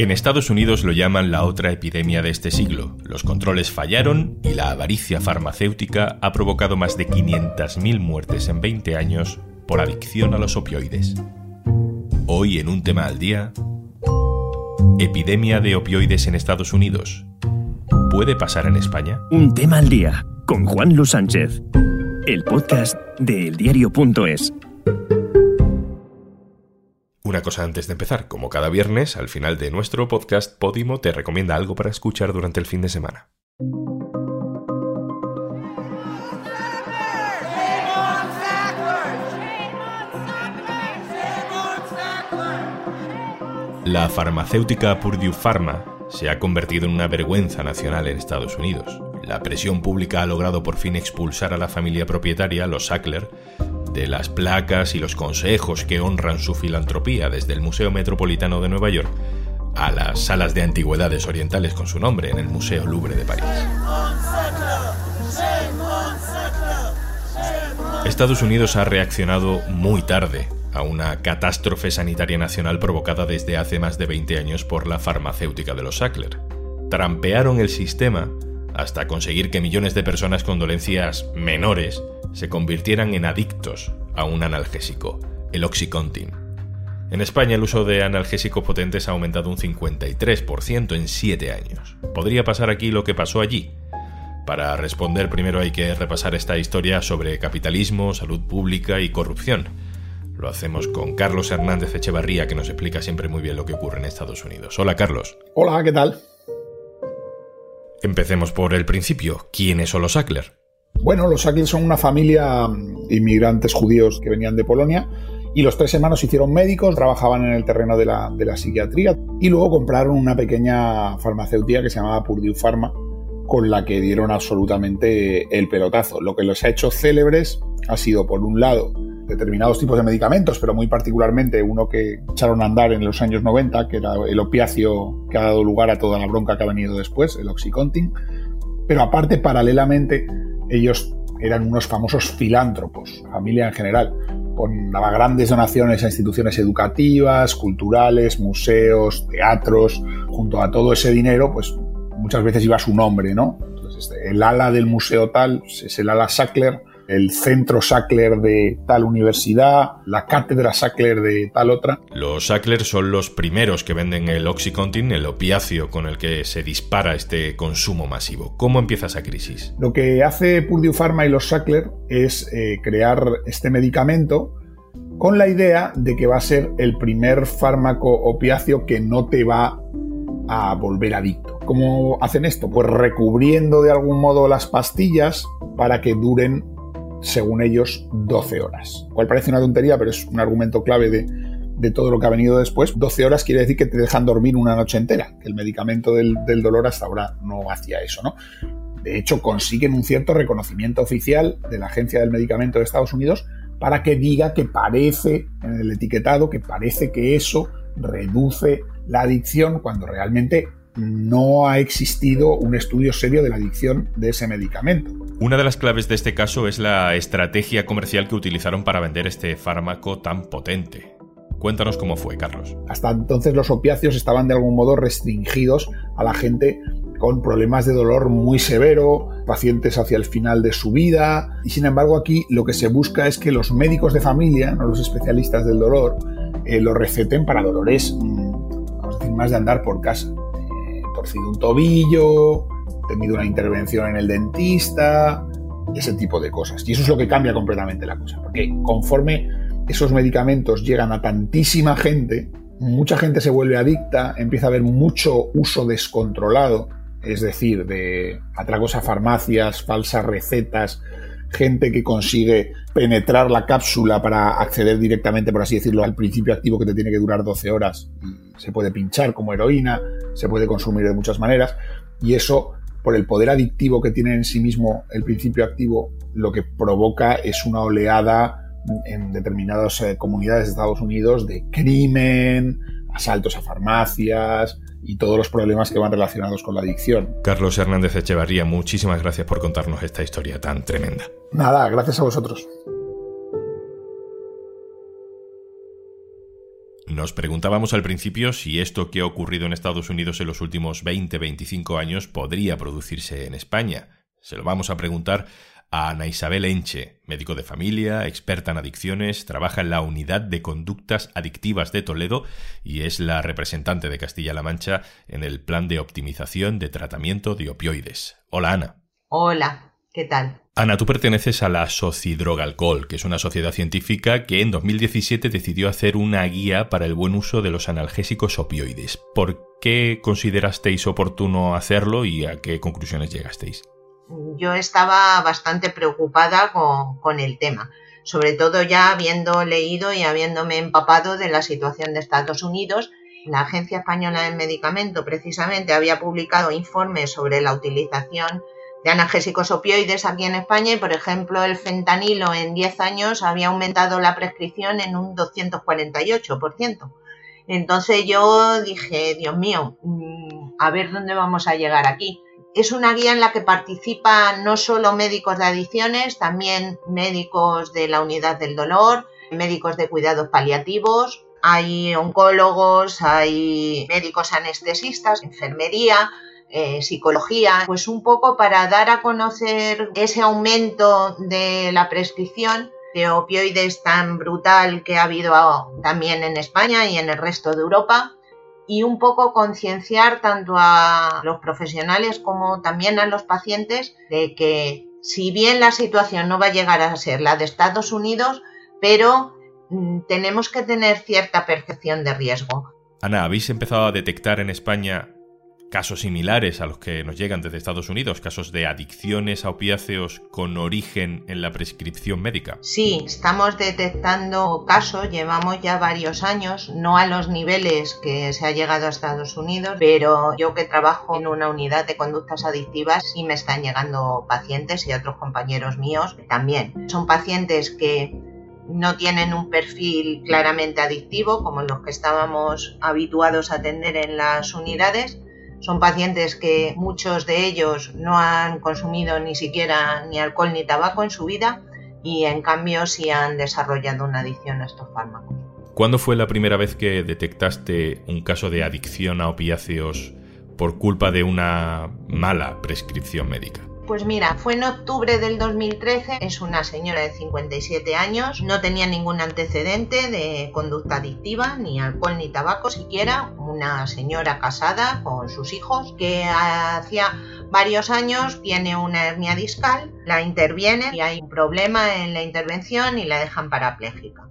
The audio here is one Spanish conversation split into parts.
En Estados Unidos lo llaman la otra epidemia de este siglo. Los controles fallaron y la avaricia farmacéutica ha provocado más de 500.000 muertes en 20 años por adicción a los opioides. Hoy en un tema al día, epidemia de opioides en Estados Unidos. ¿Puede pasar en España? Un tema al día con Juan Luis Sánchez, el podcast de eldiario.es. Una cosa antes de empezar, como cada viernes, al final de nuestro podcast, Podimo te recomienda algo para escuchar durante el fin de semana. La farmacéutica Purdue Pharma se ha convertido en una vergüenza nacional en Estados Unidos. La presión pública ha logrado por fin expulsar a la familia propietaria, los Sackler, de las placas y los consejos que honran su filantropía desde el Museo Metropolitano de Nueva York a las salas de antigüedades orientales con su nombre en el Museo Louvre de París. Estados Unidos ha reaccionado muy tarde a una catástrofe sanitaria nacional provocada desde hace más de 20 años por la farmacéutica de los Sackler. Trampearon el sistema hasta conseguir que millones de personas con dolencias menores se convirtieran en adictos a un analgésico, el Oxycontin. En España el uso de analgésicos potentes ha aumentado un 53% en 7 años. ¿Podría pasar aquí lo que pasó allí? Para responder primero hay que repasar esta historia sobre capitalismo, salud pública y corrupción. Lo hacemos con Carlos Hernández Echevarría, que nos explica siempre muy bien lo que ocurre en Estados Unidos. Hola Carlos. Hola, ¿qué tal? Empecemos por el principio. ¿Quiénes son los Sackler? Bueno, los Sackler son una familia de inmigrantes judíos que venían de Polonia y los tres hermanos se hicieron médicos, trabajaban en el terreno de la, de la psiquiatría y luego compraron una pequeña farmacéutica que se llamaba Purdue Pharma con la que dieron absolutamente el pelotazo. Lo que los ha hecho célebres ha sido, por un lado, determinados tipos de medicamentos, pero muy particularmente uno que echaron a andar en los años 90, que era el opiáceo que ha dado lugar a toda la bronca que ha venido después, el Oxycontin. Pero aparte, paralelamente, ellos eran unos famosos filántropos, familia en general, con grandes donaciones a instituciones educativas, culturales, museos, teatros, junto a todo ese dinero, pues muchas veces iba su nombre, ¿no? Este, el ala del museo tal es el ala Sackler, el centro Sackler de tal universidad, la cátedra Sackler de tal otra. Los Sackler son los primeros que venden el Oxycontin, el opiáceo con el que se dispara este consumo masivo. ¿Cómo empieza esa crisis? Lo que hace Purdue Pharma y los Sackler es eh, crear este medicamento con la idea de que va a ser el primer fármaco opiáceo que no te va a volver adicto. ¿Cómo hacen esto? Pues recubriendo de algún modo las pastillas para que duren según ellos, 12 horas. Cual parece una tontería, pero es un argumento clave de, todo lo que ha venido después. 12 horas quiere decir que te dejan dormir una noche entera, que el medicamento del, dolor hasta ahora no hacía eso, ¿no? De hecho, consiguen un cierto reconocimiento oficial de la Agencia del Medicamento de Estados Unidos para que diga que parece, en el etiquetado, que parece que eso reduce la adicción cuando realmente no ha existido un estudio serio de la adicción de ese medicamento. Una de las claves de este caso es la estrategia comercial que utilizaron para vender este fármaco tan potente. Cuéntanos cómo fue, Carlos. Hasta entonces los opiáceos estaban de algún modo restringidos a la gente con problemas de dolor muy severo, pacientes hacia el final de su vida, y sin embargo aquí lo que se busca es que los médicos de familia, no los especialistas del dolor, eh, lo receten para dolores, mm, vamos a decir, más de andar por casa. Torcido un tobillo, tenido una intervención en el dentista, ese tipo de cosas. Y eso es lo que cambia completamente la cosa, porque conforme esos medicamentos llegan a tantísima gente, mucha gente se vuelve adicta, empieza a haber mucho uso descontrolado, es decir, de atracos a farmacias, falsas recetas, gente que consigue penetrar la cápsula para acceder directamente, por así decirlo, al principio activo que te tiene que durar 12 horas. Se puede pinchar como heroína, se puede consumir de muchas maneras y eso por el poder adictivo que tiene en sí mismo el principio activo, lo que provoca es una oleada en determinadas eh, comunidades de Estados Unidos de crimen, asaltos a farmacias y todos los problemas que van relacionados con la adicción. Carlos Hernández Echevarría, muchísimas gracias por contarnos esta historia tan tremenda. Nada, gracias a vosotros. Nos preguntábamos al principio si esto que ha ocurrido en Estados Unidos en los últimos 20-25 años podría producirse en España. Se lo vamos a preguntar a Ana Isabel Enche, médico de familia, experta en adicciones, trabaja en la Unidad de Conductas Adictivas de Toledo y es la representante de Castilla-La Mancha en el Plan de Optimización de Tratamiento de Opioides. Hola Ana. Hola, ¿qué tal? Ana, tú perteneces a la Alcohol, que es una sociedad científica que en 2017 decidió hacer una guía para el buen uso de los analgésicos opioides. ¿Por qué considerasteis oportuno hacerlo y a qué conclusiones llegasteis? Yo estaba bastante preocupada con, el tema, sobre todo ya habiendo leído y habiéndome empapado de la situación de Estados Unidos. La Agencia Española del Medicamento precisamente había publicado informes sobre la utilización de analgésicos opioides aquí en España y, por ejemplo, el fentanilo en 10 años había aumentado la prescripción en un 248%. Entonces yo dije, Dios mío, mm, a ver dónde vamos a llegar aquí. Es una guía en la que participan no solo médicos de adicciones, también médicos de la unidad del dolor, médicos de cuidados paliativos, hay oncólogos, hay médicos anestesistas, enfermería, eh, psicología, pues un poco para dar a conocer ese aumento de la prescripción de opioides tan brutal que ha habido también en España y en el resto de Europa y un poco concienciar tanto a los profesionales como también a los pacientes de que si bien la situación no va a llegar a ser la de Estados Unidos, pero mm, tenemos que tener cierta percepción de riesgo. Ana, ¿habéis empezado a detectar en España casos similares a los que nos llegan desde Estados Unidos, casos de adicciones a opiáceos con origen en la prescripción médica. Sí, estamos detectando casos, llevamos ya varios años, no a los niveles que se ha llegado a Estados Unidos, pero yo que trabajo en una unidad de conductas adictivas sí me están llegando pacientes y otros compañeros míos también. Son pacientes que no tienen un perfil claramente adictivo como los que estábamos habituados a atender en las unidades, son pacientes que muchos de ellos no han consumido ni siquiera ni alcohol ni tabaco en su vida y en cambio sí han desarrollado una adicción a estos fármacos. ¿Cuándo fue la primera vez que detectaste un caso de adicción a opiáceos por culpa de una mala prescripción médica? Pues mira, fue en octubre del 2013, es una señora de 57 años, no tenía ningún antecedente de conducta adictiva, ni alcohol ni tabaco siquiera, una señora casada con sus hijos que hacía varios años tiene una hernia discal, la interviene y hay un problema en la intervención y la dejan parapléjica.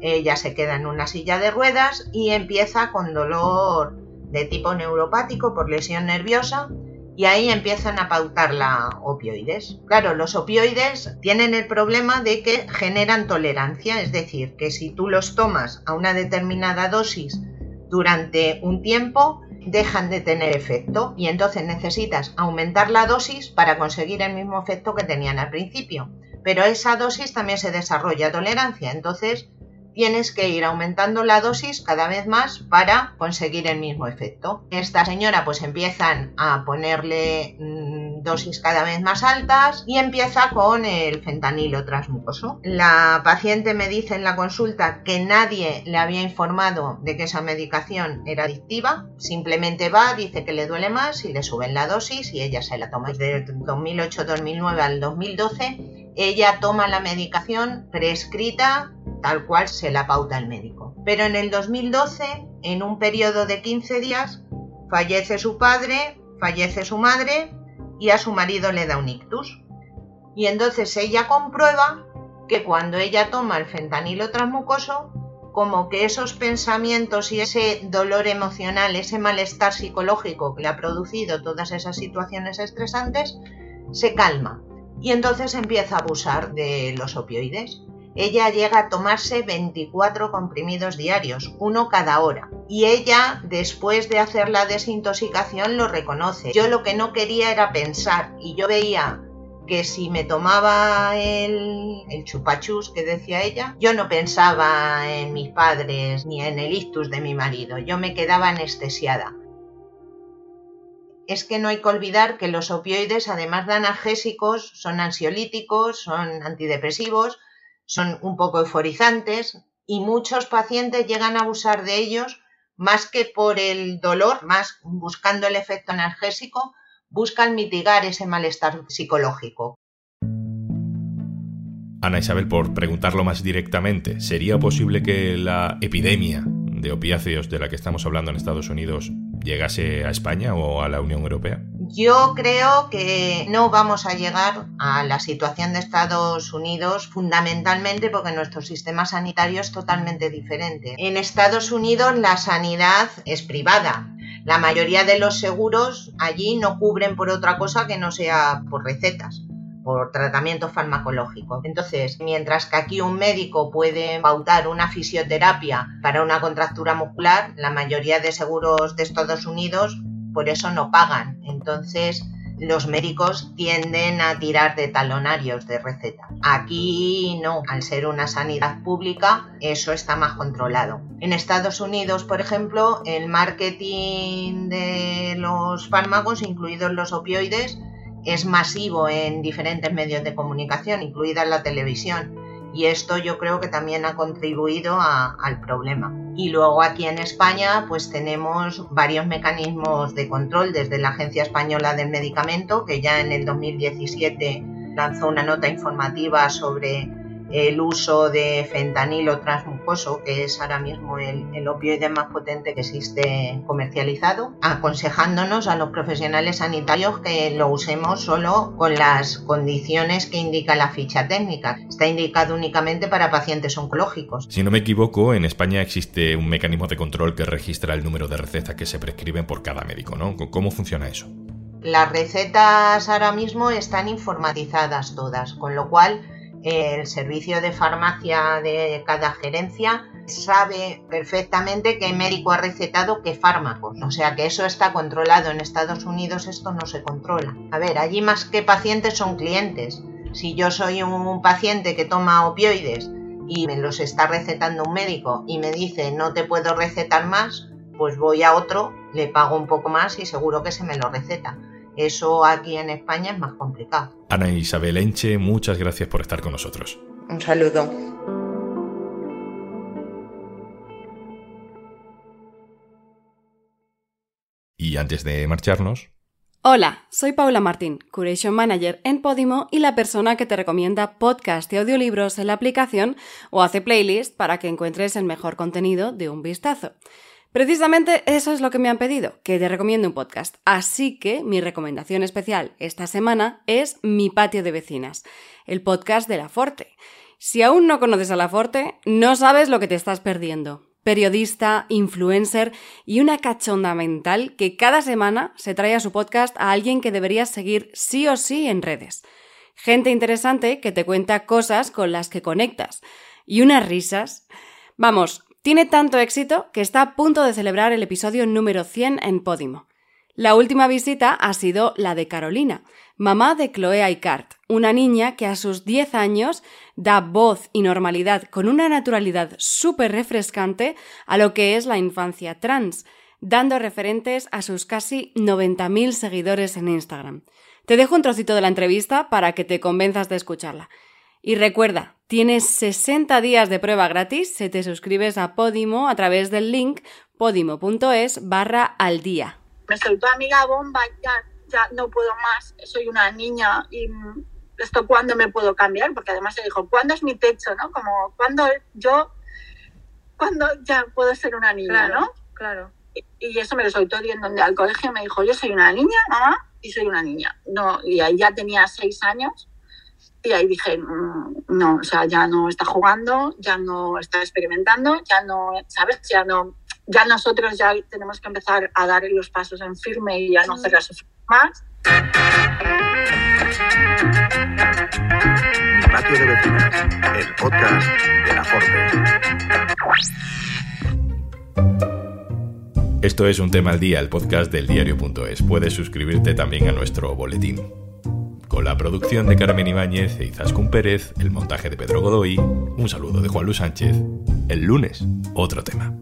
Ella se queda en una silla de ruedas y empieza con dolor de tipo neuropático por lesión nerviosa y ahí empiezan a pautar la opioides. Claro, los opioides tienen el problema de que generan tolerancia, es decir, que si tú los tomas a una determinada dosis durante un tiempo, dejan de tener efecto y entonces necesitas aumentar la dosis para conseguir el mismo efecto que tenían al principio. Pero esa dosis también se desarrolla tolerancia, entonces tienes que ir aumentando la dosis cada vez más para conseguir el mismo efecto. Esta señora pues empiezan a ponerle mm, dosis cada vez más altas y empieza con el fentanilo transmucoso. La paciente me dice en la consulta que nadie le había informado de que esa medicación era adictiva, simplemente va, dice que le duele más y le suben la dosis y ella se la toma. Desde 2008-2009 al 2012 ella toma la medicación prescrita tal cual se la pauta el médico. Pero en el 2012, en un periodo de 15 días, fallece su padre, fallece su madre y a su marido le da un ictus. Y entonces ella comprueba que cuando ella toma el fentanilo transmucoso, como que esos pensamientos y ese dolor emocional, ese malestar psicológico que le ha producido todas esas situaciones estresantes, se calma. Y entonces empieza a abusar de los opioides ella llega a tomarse 24 comprimidos diarios, uno cada hora. Y ella, después de hacer la desintoxicación, lo reconoce. Yo lo que no quería era pensar y yo veía que si me tomaba el, el chupachus que decía ella, yo no pensaba en mis padres ni en el ictus de mi marido, yo me quedaba anestesiada. Es que no hay que olvidar que los opioides, además de analgésicos, son ansiolíticos, son antidepresivos, son un poco euforizantes, y muchos pacientes llegan a abusar de ellos más que por el dolor, más buscando el efecto analgésico, buscan mitigar ese malestar psicológico. Ana Isabel, por preguntarlo más directamente, ¿sería posible que la epidemia de opiáceos de la que estamos hablando en Estados Unidos llegase a España o a la Unión Europea? Yo creo que no vamos a llegar a la situación de Estados Unidos fundamentalmente porque nuestro sistema sanitario es totalmente diferente. En Estados Unidos la sanidad es privada. La mayoría de los seguros allí no cubren por otra cosa que no sea por recetas por tratamiento farmacológico. Entonces, mientras que aquí un médico puede pautar una fisioterapia para una contractura muscular, la mayoría de seguros de Estados Unidos por eso no pagan. Entonces, los médicos tienden a tirar de talonarios de receta. Aquí no, al ser una sanidad pública, eso está más controlado. En Estados Unidos, por ejemplo, el marketing de los fármacos, incluidos los opioides, es masivo en diferentes medios de comunicación, incluida la televisión. Y esto yo creo que también ha contribuido al problema. Y luego aquí en España pues tenemos varios mecanismos de control desde la Agencia Española del Medicamento, que ya en el 2017 lanzó una nota informativa sobre el uso de fentanilo transmucoso, que es ahora mismo el, opioide más potente que existe comercializado, aconsejándonos a los profesionales sanitarios que lo usemos solo con las condiciones que indica la ficha técnica. Está indicado únicamente para pacientes oncológicos. Si no me equivoco, en España existe un mecanismo de control que registra el número de recetas que se prescriben por cada médico, ¿no? ¿Cómo funciona eso? Las recetas ahora mismo están informatizadas todas, con lo cual el servicio de farmacia de cada gerencia sabe perfectamente qué médico ha recetado qué fármacos. O sea que eso está controlado. En Estados Unidos esto no se controla. A ver, allí más que pacientes son clientes. Si yo soy un paciente que toma opioides y me los está recetando un médico y me dice no te puedo recetar más, pues voy a otro, le pago un poco más y seguro que se me lo receta. Eso aquí en España es más complicado. Ana Isabel Enche, muchas gracias por estar con nosotros. Un saludo. Y antes de marcharnos... Hola, soy Paula Martín, Curation Manager en Podimo y la persona que te recomienda podcast y audiolibros en la aplicación o hace playlist para que encuentres el mejor contenido de un vistazo. Precisamente eso es lo que me han pedido, que te recomiende un podcast. Así que mi recomendación especial esta semana es Mi Patio de Vecinas, el podcast de La Forte. Si aún no conoces a La Forte, no sabes lo que te estás perdiendo. Periodista, influencer y una cachonda mental que cada semana se trae a su podcast a alguien que deberías seguir sí o sí en redes. Gente interesante que te cuenta cosas con las que conectas. Y unas risas. Vamos, tiene tanto éxito que está a punto de celebrar el episodio número 100 en Podimo. La última visita ha sido la de Carolina, mamá de Chloe Aicart, una niña que a sus 10 años da voz y normalidad con una naturalidad súper refrescante a lo que es la infancia trans, dando referentes a sus casi 90.000 seguidores en Instagram. Te dejo un trocito de la entrevista para que te convenzas de escucharla. Y recuerda, tienes 60 días de prueba gratis si te suscribes a Podimo a través del link podimo.es barra al día. Me soltó amiga bomba, ya, ya no puedo más, soy una niña y esto cuándo me puedo cambiar, porque además se dijo, ¿cuándo es mi techo? ¿no? Como, ¿cuándo yo, cuándo ya puedo ser una niña? ¿no? Claro. Y, eso me lo soltó yendo al colegio, me dijo, yo soy una niña, mamá, y soy una niña. No, y ahí ya tenía seis años y ahí dije, mm, no, o sea, ya no está jugando, ya no está experimentando, ya no, ¿sabes? Ya no, ya nosotros ya tenemos que empezar a dar los pasos en firme y a no hacerla sufrir más. Mi patio de vecinas, el podcast de la Forte. Esto es un tema al día, el podcast del diario.es. Puedes suscribirte también a nuestro boletín la producción de Carmen Ibáñez e Izaskun Pérez, el montaje de Pedro Godoy, un saludo de Juan Luis Sánchez. El lunes, otro tema.